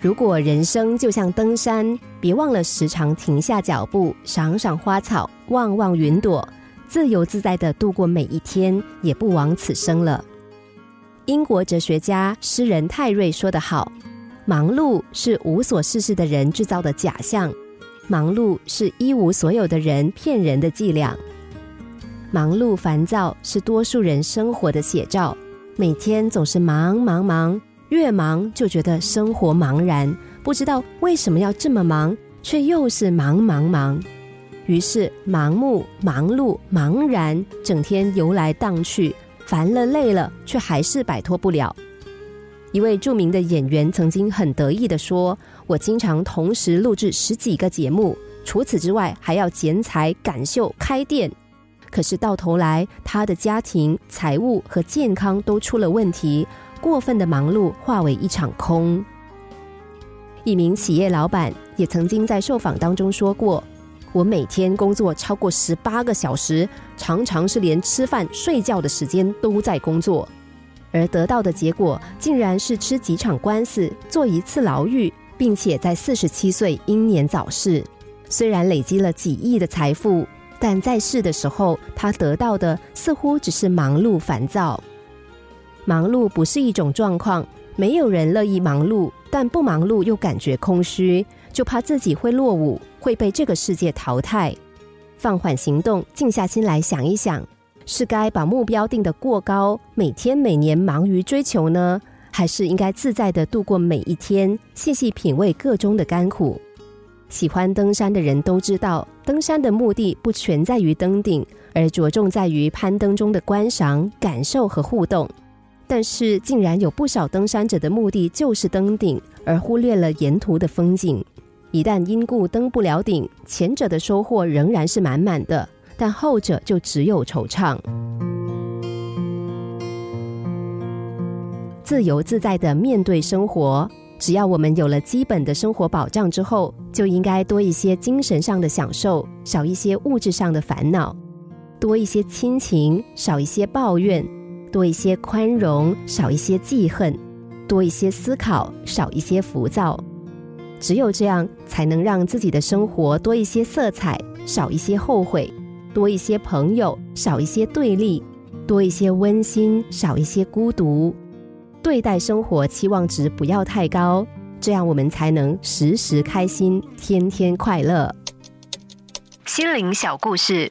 如果人生就像登山，别忘了时常停下脚步，赏赏花草，望望云朵，自由自在的度过每一天，也不枉此生了。英国哲学家、诗人泰瑞说得好：“忙碌是无所事事的人制造的假象，忙碌是一无所有的人骗人的伎俩。忙碌烦躁是多数人生活的写照，每天总是忙忙忙。”越忙就觉得生活茫然，不知道为什么要这么忙，却又是忙忙忙，于是盲目、忙碌、茫然，整天游来荡去，烦了累了，却还是摆脱不了。一位著名的演员曾经很得意的说：“我经常同时录制十几个节目，除此之外还要剪彩、赶秀、开店。可是到头来，他的家庭、财务和健康都出了问题。”过分的忙碌化为一场空。一名企业老板也曾经在受访当中说过：“我每天工作超过十八个小时，常常是连吃饭、睡觉的时间都在工作，而得到的结果竟然是吃几场官司、坐一次牢狱，并且在四十七岁英年早逝。虽然累积了几亿的财富，但在世的时候，他得到的似乎只是忙碌、烦躁。”忙碌不是一种状况，没有人乐意忙碌，但不忙碌又感觉空虚，就怕自己会落伍，会被这个世界淘汰。放缓行动，静下心来想一想，是该把目标定得过高，每天每年忙于追求呢，还是应该自在的度过每一天，细细品味个中的甘苦？喜欢登山的人都知道，登山的目的不全在于登顶，而着重在于攀登中的观赏、感受和互动。但是，竟然有不少登山者的目的就是登顶，而忽略了沿途的风景。一旦因故登不了顶，前者的收获仍然是满满的，但后者就只有惆怅。自由自在的面对生活，只要我们有了基本的生活保障之后，就应该多一些精神上的享受，少一些物质上的烦恼；多一些亲情，少一些抱怨。多一些宽容，少一些记恨；多一些思考，少一些浮躁。只有这样，才能让自己的生活多一些色彩，少一些后悔；多一些朋友，少一些对立；多一些温馨，少一些孤独。对待生活期望值不要太高，这样我们才能时时开心，天天快乐。心灵小故事。